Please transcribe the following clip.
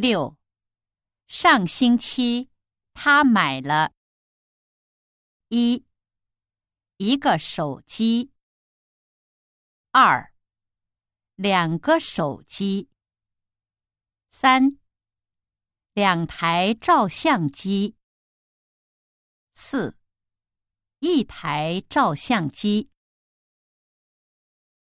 六。上星期他买了一一个手机。二两个手机。三两台照相机。四一台照相机